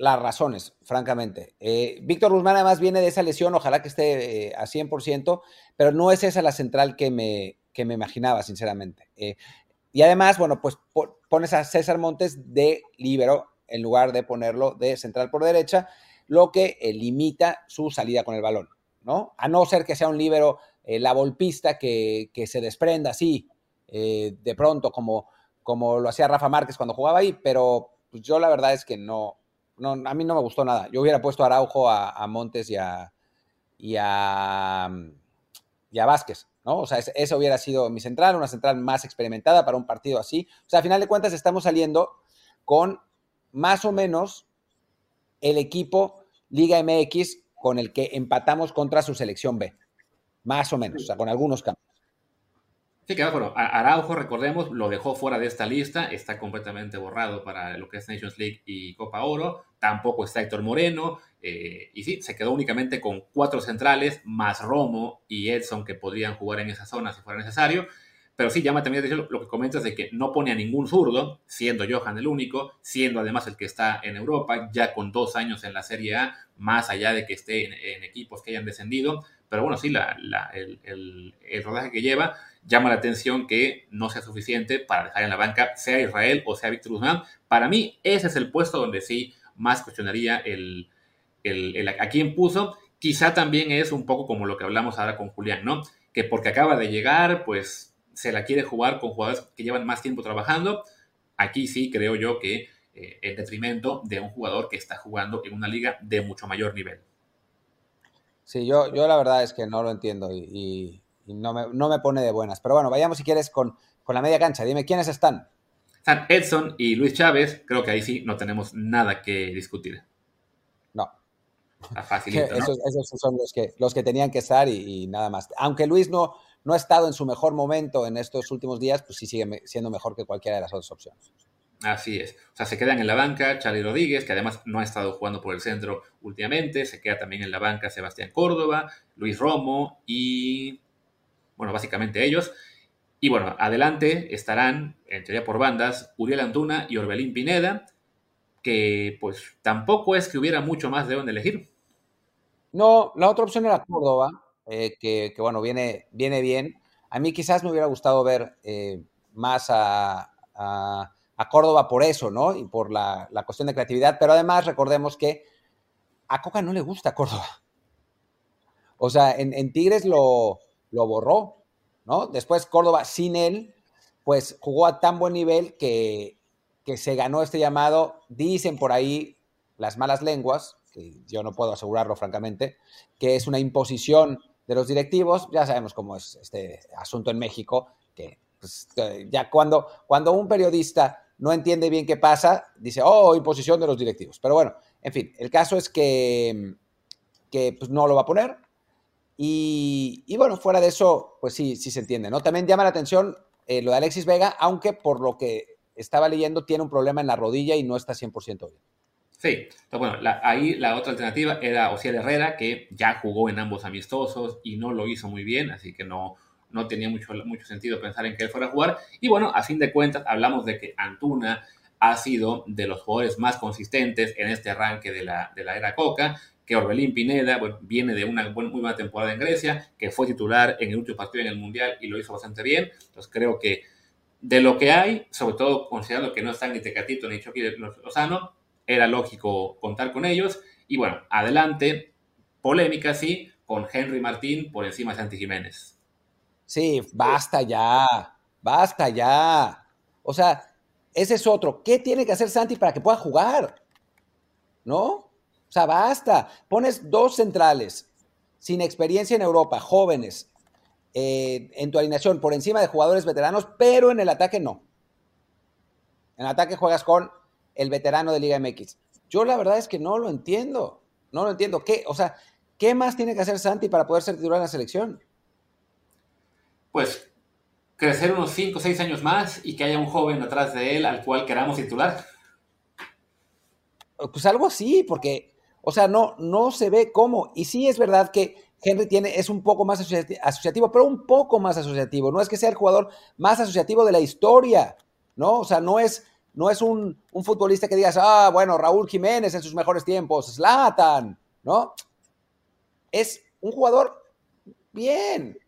las razones, francamente. Eh, Víctor Guzmán además viene de esa lesión, ojalá que esté eh, a 100%, pero no es esa la central que me, que me imaginaba, sinceramente. Eh, y además, bueno, pues pones a César Montes de líbero en lugar de ponerlo de central por derecha, lo que limita su salida con el balón, ¿no? A no ser que sea un líbero la volpista que, que se desprenda así eh, de pronto, como, como lo hacía Rafa Márquez cuando jugaba ahí, pero pues yo la verdad es que no, no, a mí no me gustó nada. Yo hubiera puesto a Araujo, a, Montes y a, y a, Vázquez, ¿no? O sea, ese, hubiera sido mi central, una central más experimentada para un partido así. O sea, a final de cuentas estamos saliendo con más o menos el equipo Liga MX con el que empatamos contra su selección B. Más o menos, o sea, con algunos cambios. Sí, que bueno, Araujo, recordemos, lo dejó fuera de esta lista, está completamente borrado para lo que es Nations League y Copa Oro, tampoco está Héctor Moreno, eh, y sí, se quedó únicamente con cuatro centrales, más Romo y Edson que podrían jugar en esa zona si fuera necesario, pero sí llama también atención lo que comentas de que no pone a ningún zurdo, siendo Johan el único, siendo además el que está en Europa, ya con dos años en la Serie A, más allá de que esté en, equipos que hayan descendido, pero bueno, sí, el rodaje que lleva llama la atención que no sea suficiente para dejar en la banca, sea Israel o sea Víctor Guzmán. Para mí, ese es el puesto donde sí más cuestionaría el, el, a quién puso. Quizá también es un poco como lo que hablamos ahora con Julián, ¿no? Que porque acaba de llegar, pues se la quiere jugar con jugadores que llevan más tiempo trabajando. Aquí sí creo yo que eh, en detrimento de un jugador que está jugando en una liga de mucho mayor nivel. Sí, yo, yo la verdad es que no lo entiendo y no me, pone de buenas. Pero bueno, vayamos si quieres con, con la media cancha. Dime, ¿quiénes están? Están Edson y Luis Chávez. Creo que ahí sí no tenemos nada que discutir. No. Está facilito, esos, son los que, los que tenían que estar y, nada más. Aunque Luis no, no ha estado en su mejor momento en estos últimos días, pues sí sigue siendo mejor que cualquiera de las otras opciones. Así es. O sea, se quedan en la banca Charlie Rodríguez, que además no ha estado jugando por el centro últimamente. Se queda también en la banca Sebastián Córdoba, Luis Romo y bueno, básicamente ellos. Y bueno, adelante estarán, en teoría por bandas, Uriel Antuna y Orbelín Pineda, que pues tampoco es que hubiera mucho más de dónde elegir. No, la otra opción era Córdoba, eh, que, bueno, viene, viene bien. A mí quizás me hubiera gustado ver eh, más a, Córdoba por eso, ¿no? Y por la, cuestión de creatividad, pero además recordemos que a Coca no le gusta Córdoba. O sea, en Tigres lo, lo borró, ¿no? Después Córdoba sin él, pues jugó a tan buen nivel que, que se ganó este llamado, dicen por ahí las malas lenguas, que yo no puedo asegurarlo francamente, que es una imposición de los directivos, ya sabemos cómo es este asunto en México, que pues, ya cuando, cuando un periodista no entiende bien qué pasa, dice, oh, imposición de los directivos. Pero bueno, en fin, el caso es que, que pues, no lo va a poner, y, bueno, fuera de eso, pues sí, sí se entiende, ¿no? También llama la atención eh, lo de Alexis Vega, aunque por lo que estaba leyendo tiene un problema en la rodilla y no está 100% bien. Sí, bueno, ahí la otra alternativa era Ociel Herrera, que ya jugó en ambos amistosos y no lo hizo muy bien, así que no, no tenía mucho, mucho sentido pensar en que él fuera a jugar. Y bueno, a fin de cuentas, hablamos de que Antuna ha sido de los jugadores más consistentes en este arranque de la, de la era Coca, que Orbelín Pineda viene de una muy buena temporada en Grecia, que fue titular en el último partido en el Mundial y lo hizo bastante bien. Entonces creo que de lo que hay, sobre todo considerando que no están ni Tecatito ni Chucky Lozano, era lógico contar con ellos. Y bueno, adelante, polémica sí, con Henry Martín por encima de Santi Jiménez. Sí, basta ya, basta ya. O sea, ese es otro. ¿Qué tiene que hacer Santi para que pueda jugar? ¿No? O sea, basta. Pones dos centrales sin experiencia en Europa, jóvenes, eh, en tu alineación por encima de jugadores veteranos, pero en el ataque no. En el ataque juegas con el veterano de Liga MX. Yo la verdad es que no lo entiendo. No lo entiendo. ¿Qué? O sea, ¿qué más tiene que hacer Santi para poder ser titular en la selección? Pues crecer unos 5 o 6 años más y que haya un joven atrás de él al cual queramos titular. Pues algo así, porque o sea, no, no se ve cómo. Y sí es verdad que Henry tiene, es un poco más asociativo, pero un poco más asociativo. No es que sea el jugador más asociativo de la historia, ¿no? O sea, no es, no es un, un futbolista que digas, ah, bueno, Raúl Jiménez en sus mejores tiempos, Slatan, ¿no? Es un jugador bien.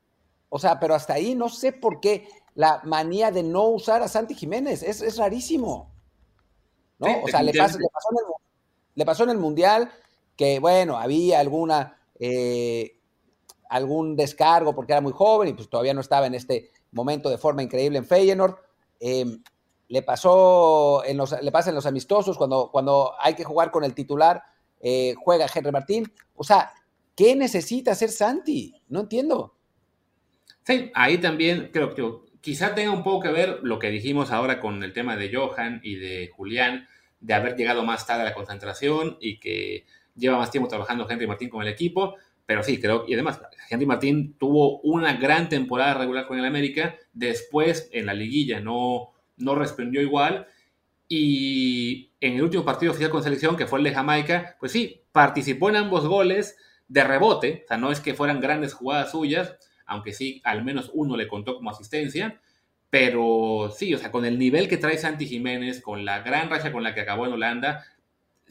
O sea, pero hasta ahí no sé por qué la manía de no usar a Santi Jiménez. Es, es rarísimo. ¿No? o sea, le, pasó, le, pasó en el, le pasó en el Mundial que, bueno, había alguna, eh, algún descargo porque era muy joven y pues todavía no estaba en este momento de forma increíble en Feyenoord. Em, le pasó en los, le pasa en los amistosos cuando, cuando hay que jugar con el titular, eh, juega Henry Martín. O sea, ¿qué necesita hacer Santi? No entiendo. Sí, ahí también creo que quizá tenga un poco que ver lo que dijimos ahora con el tema de Johan y de Julián, de haber llegado más tarde a la concentración y que lleva más tiempo trabajando Henry Martín con el equipo, pero sí, creo, y además, Henry Martín tuvo una gran temporada regular con el América, después en la liguilla no, no respondió igual, y en el último partido oficial con selección, que fue el de Jamaica, pues sí, participó en ambos goles de rebote, o sea, no es que fueran grandes jugadas suyas, aunque sí, al menos uno le contó como asistencia, pero sí, o sea, con el nivel que trae Santi Jiménez, con la gran racha con la que acabó en Holanda,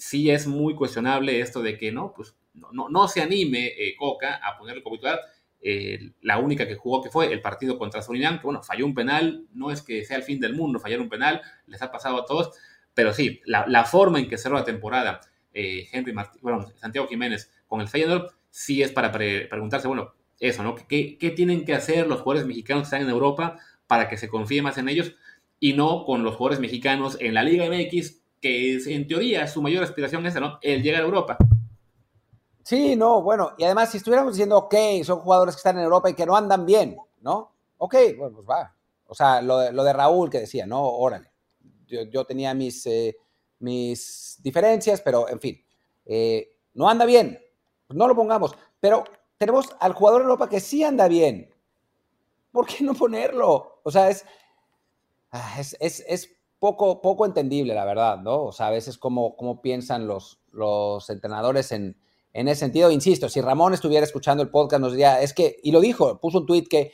sí es muy cuestionable esto de que no, pues no, no, se anime eh, Coca a ponerle como titular. La única que jugó que fue el partido contra Surinam, que bueno, falló un penal, no es que sea el fin del mundo fallar un penal, les ha pasado a todos, pero sí, la, forma en que cerró la temporada eh, Henry bueno, Santiago Jiménez con el Feyenoord, sí es para preguntarse, bueno, eso, ¿no? ¿Qué, ¿Qué tienen que hacer los jugadores mexicanos que están en Europa para que se confíe más en ellos y no con los jugadores mexicanos en la Liga MX que es, en teoría su mayor aspiración es ¿no? el llegar a Europa. Sí, no, bueno, y además si estuviéramos diciendo, ok, son jugadores que están en Europa y que no andan bien, ¿no? Ok, bueno, pues va. O sea, lo de, lo de Raúl que decía, no, órale. Yo, tenía mis, eh, mis diferencias, pero en fin, eh, no anda bien, pues no lo pongamos. Pero tenemos al jugador en Europa que sí anda bien. ¿Por qué no ponerlo? O sea, es, ah, es poco, poco entendible, la verdad, ¿no? O sea, a veces cómo, cómo piensan los, los entrenadores en, en ese sentido. Insisto, si Ramón estuviera escuchando el podcast, nos diría, es que, y lo dijo, puso un tuit que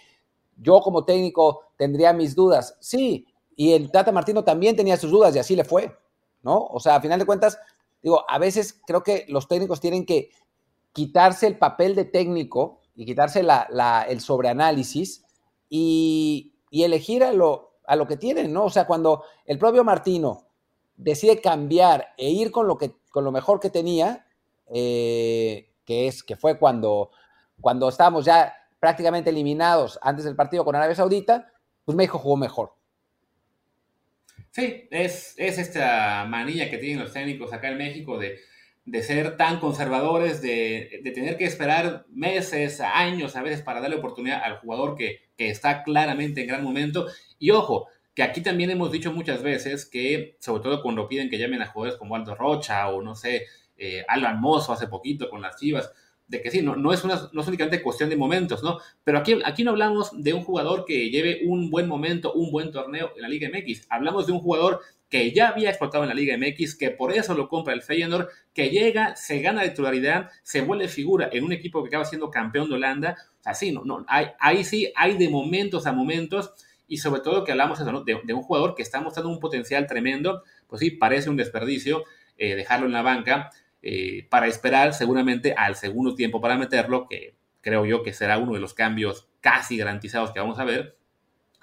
yo como técnico tendría mis dudas. Sí, y el Tata Martino también tenía sus dudas y así le fue, ¿no? O sea, a final de cuentas, digo, a veces creo que los técnicos tienen que quitarse el papel de técnico y quitarse la, la, el sobreanálisis y, y elegir a lo, a lo que tienen, ¿no? O sea, cuando el propio Martino decide cambiar e ir con lo, que, con lo mejor que tenía, eh, que, es, que fue cuando, cuando estábamos ya prácticamente eliminados antes del partido con Arabia Saudita, pues México jugó mejor. Sí, es, es esta manilla que tienen los técnicos acá en México de, de ser tan conservadores, de, de, tener que esperar meses, años a veces para darle oportunidad al jugador que, que está claramente en gran momento y ojo, que aquí también hemos dicho muchas veces que, sobre todo cuando piden que llamen a jugadores como Aldo Rocha o no sé, eh, Alan hace poquito con las Chivas, de que sí, no, no, es una, no es únicamente cuestión de momentos, ¿no? Pero aquí, aquí no hablamos de un jugador que lleve un buen momento, un buen torneo en la Liga MX. Hablamos de un jugador que ya había explotado en la Liga MX, que por eso lo compra el Feyenoord, que llega, se gana de titularidad, se vuelve figura en un equipo que acaba siendo campeón de Holanda. O sea, sí, no, no, hay, ahí sí hay de momentos a momentos y sobre todo que hablamos de, un jugador que está mostrando un potencial tremendo, pues sí, parece un desperdicio eh, dejarlo en la banca. eh, para esperar seguramente al segundo tiempo para meterlo, que creo yo que será uno de los cambios casi garantizados que vamos a ver.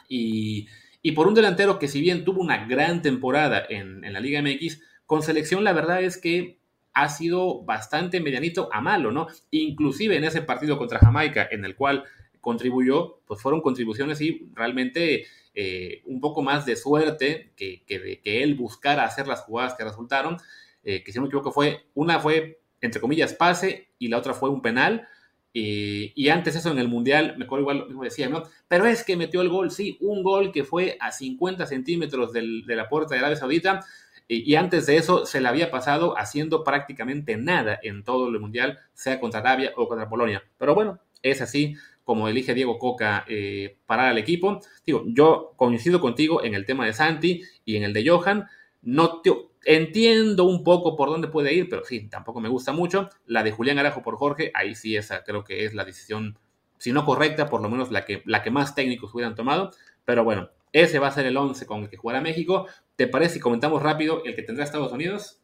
Y, por un delantero que si bien tuvo una gran temporada en, en la Liga MX, con selección la verdad es que ha sido bastante medianito a malo, ¿no? Inclusive en ese partido contra Jamaica, en el cual contribuyó, pues fueron contribuciones y realmente eh, un poco más de suerte que, que, que, él buscara hacer las jugadas que resultaron, eh, que si no me equivoco fue, una fue, entre comillas, pase y la otra fue un penal. Y antes eso en el Mundial, me acuerdo igual lo mismo decía, ¿no? Pero es que metió el gol, sí, un gol que fue a 50 centímetros del, de la puerta de Arabia Saudita, y, antes de eso se le había pasado haciendo prácticamente nada en todo el Mundial, sea contra Arabia o contra Polonia. Pero bueno, es así como elige Diego Coca eh, parar al equipo. Digo, yo coincido contigo en el tema de Santi y en el de Johan. No entiendo un poco por dónde puede ir, pero sí, tampoco me gusta mucho. La de Julián Arajo por Jorge, ahí sí esa creo que es la decisión, si no correcta, por lo menos la que, la que más técnicos hubieran tomado. Pero bueno, ese va a ser el 11 con el que jugará México. ¿Te parece si comentamos rápido el que tendrá Estados Unidos?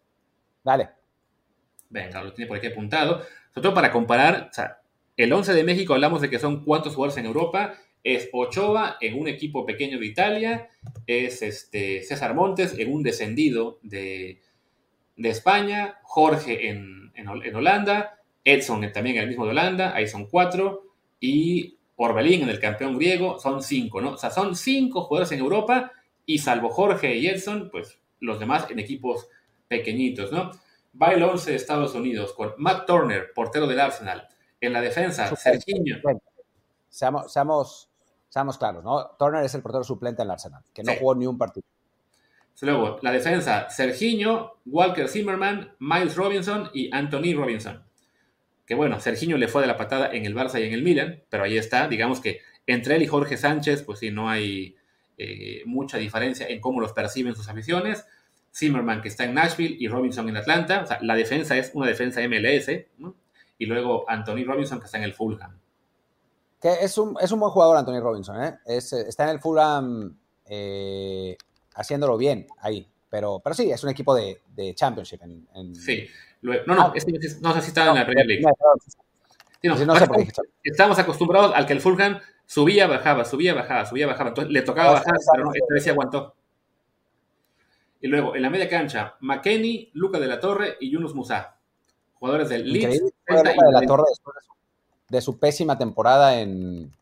Dale. Venga, lo tiene por aquí apuntado. Sobre todo para comparar, o sea, el 11 de México hablamos de que son cuántos jugadores en Europa. Es Ochoa en un equipo pequeño de Italia. Es este César Montes en un descendido de, España. Jorge en, en, Holanda. Edson también en el mismo de Holanda. Ahí son cuatro. Y Orbelín en el campeón griego, son cinco, ¿no? O sea, son cinco jugadores en Europa y salvo Jorge y Edson, pues los demás en equipos pequeñitos, ¿no? Va el 11 de Estados Unidos con Matt Turner, portero del Arsenal. En la defensa, Serginho. Seamos, seamos, seamos, claros, ¿no? Turner es el portero suplente del Arsenal, que no jugó ni un partido. Luego, la defensa, Serginho, Walker Zimmerman, Miles Robinson y Anthony Robinson que bueno, Serginho le fue de la patada en el Barça y en el Milan, pero ahí está, digamos que entre él y Jorge Sánchez, pues sí, no hay eh, mucha diferencia en cómo los perciben sus aficiones. Zimmerman que está en Nashville y Robinson en Atlanta, o sea, la defensa es una defensa MLS, y luego Anthony Robinson que está en el Fulham. Que es un, es un buen jugador Anthony Robinson, ¿eh? está en el Fulham eh, haciéndolo bien ahí, pero, pero sí, es un equipo de, de Championship. En, Sí, no, no, ah. este no sé si estaba en la Premier League. estamos acostumbrados al que el Fulham subía, bajaba, subía, bajaba, subía, bajaba. Entonces le tocaba bajar, pero no, esta vez se aguantó. Y luego, en la media cancha, McKenny, Luca de la Torre y Yunus Musa. Jugadores del Leeds. de la Torre de su pésima temporada en,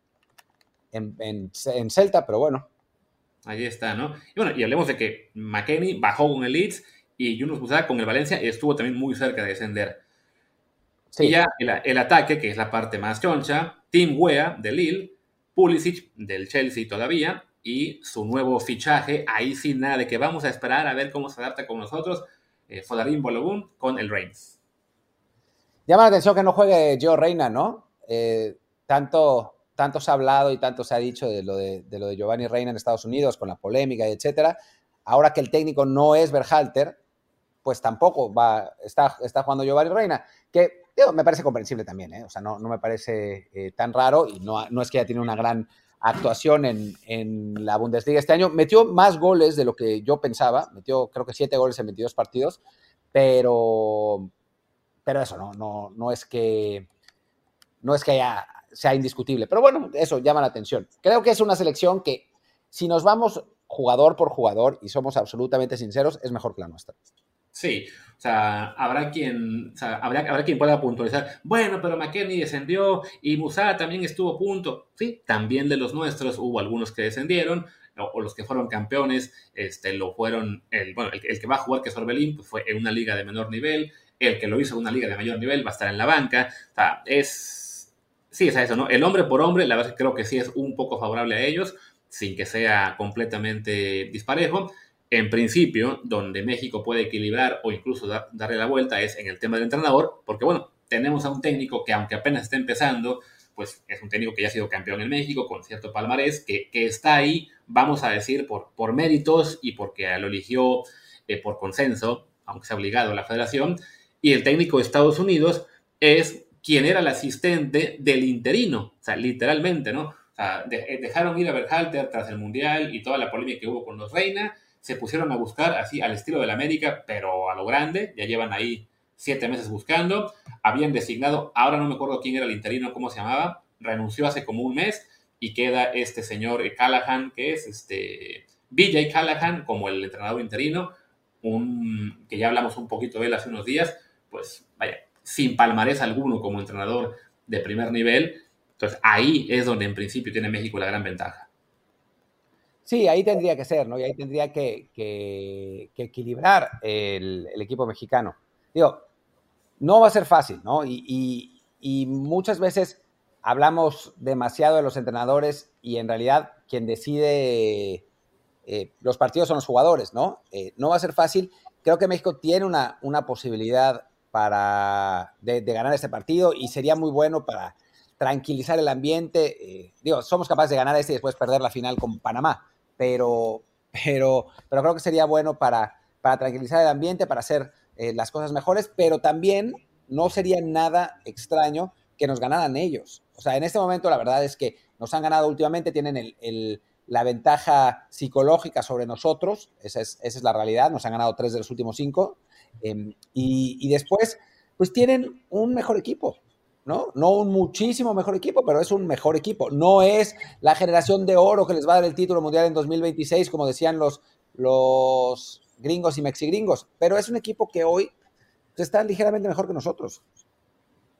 en, en, Celta, pero bueno. Ahí está, ¿no? Y bueno, y hablemos de que McKenny bajó con el Leeds y Yunus Musa con el Valencia estuvo también muy cerca de descender. Y ya el, ataque, que es la parte más choncha, Tim Wea del Lille, Pulisic del Chelsea todavía, y su nuevo fichaje, ahí sin nada de que vamos a esperar a ver cómo se adapta con nosotros, eh, Fodarín Bologun con el Reims. Llama la atención que no juegue Joe Reina, ¿no? Eh, tanto, tanto se ha hablado y tanto se ha dicho de lo de, de, lo de Giovanni Reina en Estados Unidos con la polémica y etcétera. Ahora que el técnico no es Berhalter, pues tampoco va, está, está jugando Giovanni Reina, que me parece comprensible también, ¿eh? o sea, no, no me parece eh, tan raro y no, no es que ya tiene una gran actuación en, en, la Bundesliga este año. Metió más goles de lo que yo pensaba, metió creo que siete goles en 22 partidos, pero, pero eso no, no, no es que no es que haya, sea indiscutible, pero bueno, eso llama la atención. Creo que es una selección que si nos vamos jugador por jugador y somos absolutamente sinceros, es mejor que la nuestra. Sí, o sea, habrá quien, habrá, habrá quien pueda puntualizar, bueno, pero McKenny descendió y Musa también estuvo a punto. Sí, también de los nuestros hubo algunos que descendieron, o, los que fueron campeones, este, lo fueron, el, bueno, el, que va a jugar, que es Orbelín, pues fue en una liga de menor nivel, el que lo hizo en una liga de mayor nivel va a estar en la banca, o sea, es, sí, es eso, ¿no? El hombre por hombre, la verdad que creo que sí es un poco favorable a ellos, sin que sea completamente disparejo, en principio, donde México puede equilibrar o incluso darle la vuelta es en el tema del entrenador, porque bueno, tenemos a un técnico que aunque apenas está empezando, pues es un técnico que ya ha sido campeón en México con cierto palmarés, que, está ahí, vamos a decir, por, por méritos y porque lo eligió eh, por consenso, aunque sea obligado a la federación, y el técnico de Estados Unidos es quien era el asistente del interino, o sea, literalmente, ¿no? O sea, dejaron ir a Berhalter tras el Mundial y toda la polémica que hubo con los Reina, se pusieron a buscar así al estilo del América, pero a lo grande, ya llevan ahí siete meses buscando, habían designado, ahora no me acuerdo quién era el interino, cómo se llamaba, renunció hace como un mes y queda este señor Callahan, que es este BJ Callahan como el entrenador interino, un, que ya hablamos un poquito de él hace unos días, pues sin palmarés alguno como entrenador de primer nivel. Entonces ahí es donde en principio tiene México la gran ventaja. Sí, ahí tendría que ser, ¿no? Y ahí tendría que, equilibrar el, equipo mexicano. Digo, no va a ser fácil, ¿no? Y, muchas veces hablamos demasiado de los entrenadores y en realidad quien decide eh, los partidos son los jugadores, ¿no? Eh, no va a ser fácil. Creo que México tiene una, una posibilidad para de, ganar este partido y sería muy bueno para tranquilizar el ambiente. Eh, digo, somos capaces de ganar este y después perder la final con Panamá, pero, pero, pero creo que sería bueno para, para tranquilizar el ambiente, para hacer las cosas mejores, pero también no sería nada extraño que nos ganaran ellos. O sea, en este momento la verdad es que nos han ganado últimamente, tienen el la ventaja psicológica sobre nosotros, esa es, esa es, la realidad, nos han ganado tres de los últimos cinco, em, y, después, pues tienen un mejor equipo, ¿no? No un muchísimo mejor equipo, pero es un mejor equipo. No es la generación de oro que les va a dar el título mundial en 2026, como decían los, los gringos y mexigringos, pero es un equipo que hoy está ligeramente mejor que nosotros.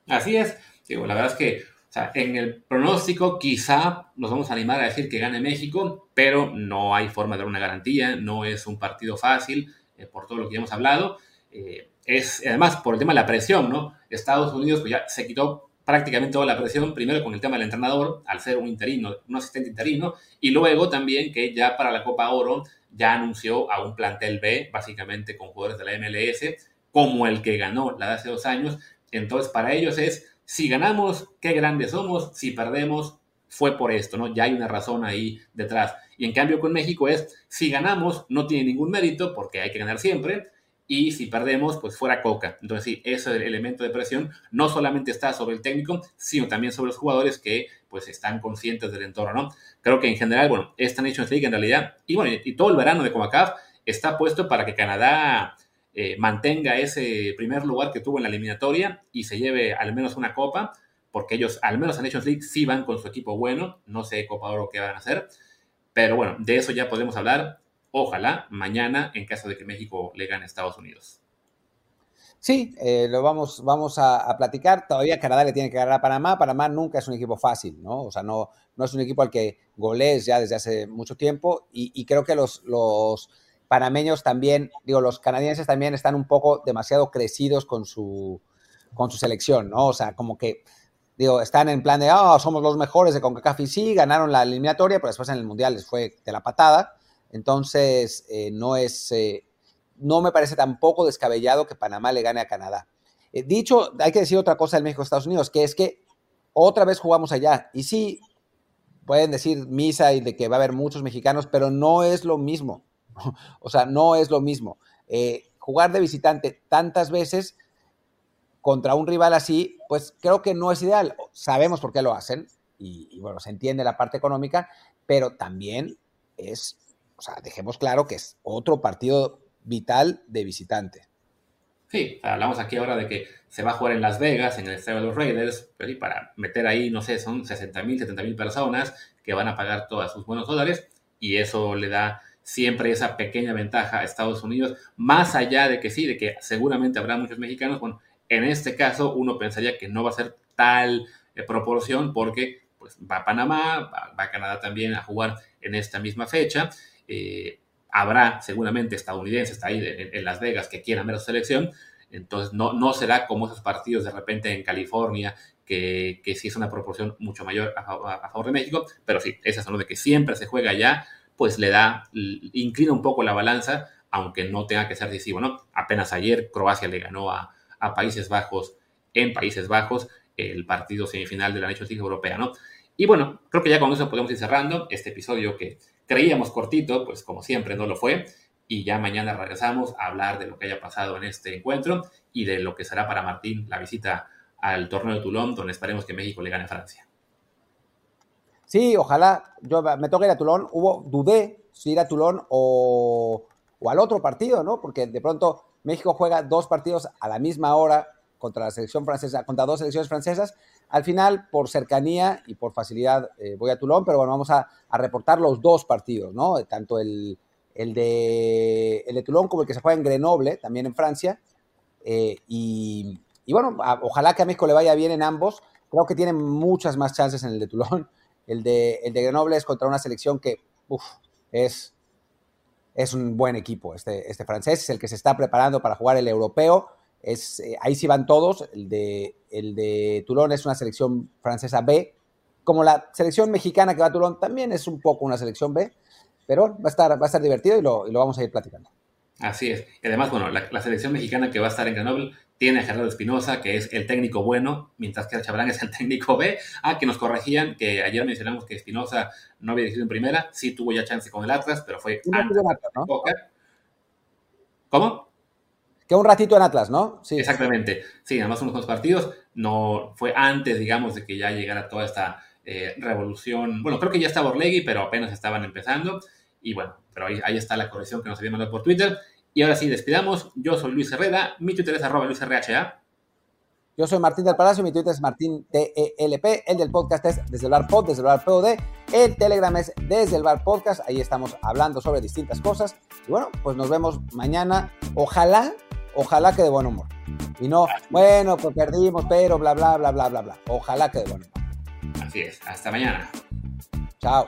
Así es. Digo, la verdad es que o en el pronóstico quizá nos vamos a animar a decir que gane México, pero no hay forma de dar una garantía, no es un partido fácil, eh, por todo lo que ya hemos hablado. Eh, es además por el tema de la presión, ¿no? Estados Unidos pues ya se quitó prácticamente toda la presión, primero con el tema del entrenador, al ser un interino, un asistente interino, y luego también que ya para la Copa Oro ya anunció a un plantel B, básicamente con jugadores de la MLS, como el que ganó la de hace dos años. Entonces, para ellos es si ganamos, qué grandes somos, si perdemos, fue por esto, ¿no? Ya hay una razón ahí detrás. Y en cambio con México es, si ganamos, no tiene ningún mérito porque hay que ganar siempre, y si perdemos, pues fuera coca. Entonces sí, ese elemento de presión no solamente está sobre el técnico, sino también sobre los jugadores que pues están conscientes del entorno, ¿no? Creo que en general, bueno, esta Nations League en realidad, y bueno, y todo el verano de Comacaf está puesto para que Canadá eh, mantenga ese primer lugar que tuvo en la eliminatoria y se lleve al menos una copa, porque ellos, al menos en Nations League, sí van con su equipo bueno. No sé Copa Oro qué van a hacer, pero bueno, de eso ya podemos hablar. Ojalá mañana, en caso de que México le gane a Estados Unidos. Sí, eh, lo vamos, vamos a, platicar. Todavía Canadá le tiene que ganar a Panamá. Panamá nunca es un equipo fácil, ¿no? O sea, no, no es un equipo al que golees ya desde hace mucho tiempo. Y, y creo que los, los panameños también, digo, los canadienses también están un poco demasiado crecidos con su, con su selección, ¿no? O sea, como que, digo, están en plan de, ah, somos los mejores de CONCACAF y sí, ganaron la eliminatoria, pero después en el Mundial les fue de la patada. Entonces, eh, no es, eh, no me parece tampoco descabellado que Panamá le gane a Canadá. Eh, dicho, hay que decir otra cosa del México-Estados Unidos, que es que otra vez jugamos allá. Y sí, pueden decir misa y de que va a haber muchos mexicanos, pero no es lo mismo. o sea, no es lo mismo. Eh, jugar de visitante tantas veces contra un rival así, pues creo que no es ideal. Sabemos por qué lo hacen y, bueno, se entiende la parte económica, pero también es, o sea, dejemos claro que es otro partido vital de visitante. Sí, hablamos aquí ahora de que se va a jugar en Las Vegas, en el estadio de los Raiders, pues para meter ahí, no sé, son 60 mil, 70 mil personas que van a pagar todos sus buenos dólares y eso le da siempre esa pequeña ventaja a Estados Unidos, más allá de que sí, de que seguramente habrá muchos mexicanos, bueno, en este caso uno pensaría que no va a ser tal eh, proporción porque pues, va a Panamá, va, a Canadá también a jugar en esta misma fecha. Eh, habrá seguramente estadounidenses ahí en, Las Vegas que quieran ver su selección, entonces no, no será como esos partidos de repente en California, que, que sí es una proporción mucho mayor a, a favor de México, pero sí, esa es uno de que siempre se juega allá, pues le da, inclina un poco la balanza, aunque no tenga que ser decisivo, ¿no? Apenas ayer Croacia le ganó a, Países Bajos en Países Bajos el partido semifinal de la Nations Europea, ¿no? Y bueno, creo que ya con eso podemos ir cerrando este episodio que creíamos cortito, pues como siempre no lo fue, y ya mañana regresamos a hablar de lo que haya pasado en este encuentro y de lo que será para Martín la visita al torneo de Toulon, donde esperemos que México le gane a Francia. Sí, ojalá. Yo me toque ir a Tulón. Hubo, dudé si ir a Tulón o, al otro partido, ¿no? Porque de pronto México juega dos partidos a la misma hora contra la selección francesa, contra dos selecciones francesas. Al final, por cercanía y por facilidad, eh, voy a Toulon, pero bueno, vamos a, reportar los dos partidos, ¿no? Tanto el, de, el de Toulon como el que se juega en Grenoble, también en Francia. Eh, y, bueno, a, ojalá que a México le vaya bien en ambos. Creo que tiene muchas más chances en el de Toulon. El de, el de Grenoble es contra una selección que es, es un buen equipo. Este, este francés es el que se está preparando para jugar el europeo. Es, eh, ahí sí van todos. El de, el de Toulon es una selección francesa B. Como la selección mexicana que va a Toulon también es un poco una selección B. Pero va a estar, va a estar divertido y lo, y lo vamos a ir platicando. Así es. Y además, bueno, la, selección mexicana que va a estar en Grenoble tiene a Gerardo Espinosa, que es el técnico bueno, mientras que Chabrán es el técnico B. Ah, que nos corregían, que ayer mencionamos que Espinosa no había dirigido en primera, sí tuvo ya chance con el Atlas, pero fue un antes Atlas, ¿no? ¿Cómo? Que un ratito en Atlas, ¿no? Sí. Exactamente. Sí, además unos cuantos partidos. No fue antes, digamos, de que ya llegara toda esta eh, revolución. Bueno, creo que ya estaba Orlegui, pero apenas estaban empezando. Y bueno, pero ahí, ahí está la corrección que nos había mandado por Twitter. Y ahora sí, despidamos. Yo soy Luis Herrera, mi Twitter es arroba LuisRHA. Yo soy Martín del Palacio, mi Twitter es Martín TELP, el del podcast es Desde el Bar Pod, Desde el Bar POD, el Telegram es Desde el Bar Podcast, ahí estamos hablando sobre distintas cosas. Y bueno, pues nos vemos mañana, ojalá, ojalá que de buen humor. Y no, bueno, pues perdimos, pero bla, bla, bla, bla, bla, bla. Ojalá que de buen humor. Así es, hasta mañana. Chao.